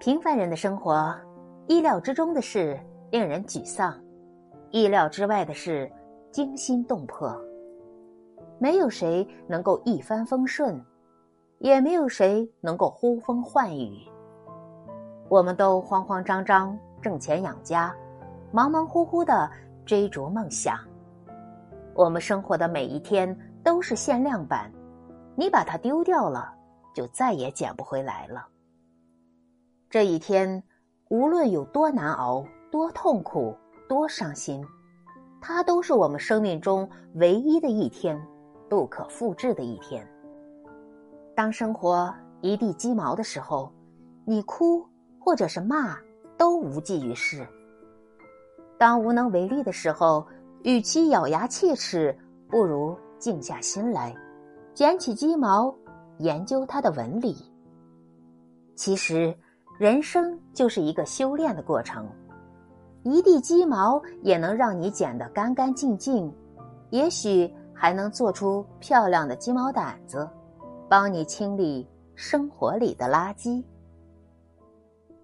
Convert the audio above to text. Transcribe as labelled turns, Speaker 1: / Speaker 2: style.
Speaker 1: 平凡人的生活，意料之中的事令人沮丧，意料之外的事惊心动魄。没有谁能够一帆风顺，也没有谁能够呼风唤雨。我们都慌慌张张挣钱养家，忙忙乎乎的追逐梦想。我们生活的每一天都是限量版，你把它丢掉了，就再也捡不回来了。这一天，无论有多难熬、多痛苦、多伤心，它都是我们生命中唯一的一天，不可复制的一天。当生活一地鸡毛的时候，你哭或者是骂都无济于事。当无能为力的时候，与其咬牙切齿，不如静下心来，捡起鸡毛，研究它的纹理。其实。人生就是一个修炼的过程，一地鸡毛也能让你捡得干干净净，也许还能做出漂亮的鸡毛掸子，帮你清理生活里的垃圾。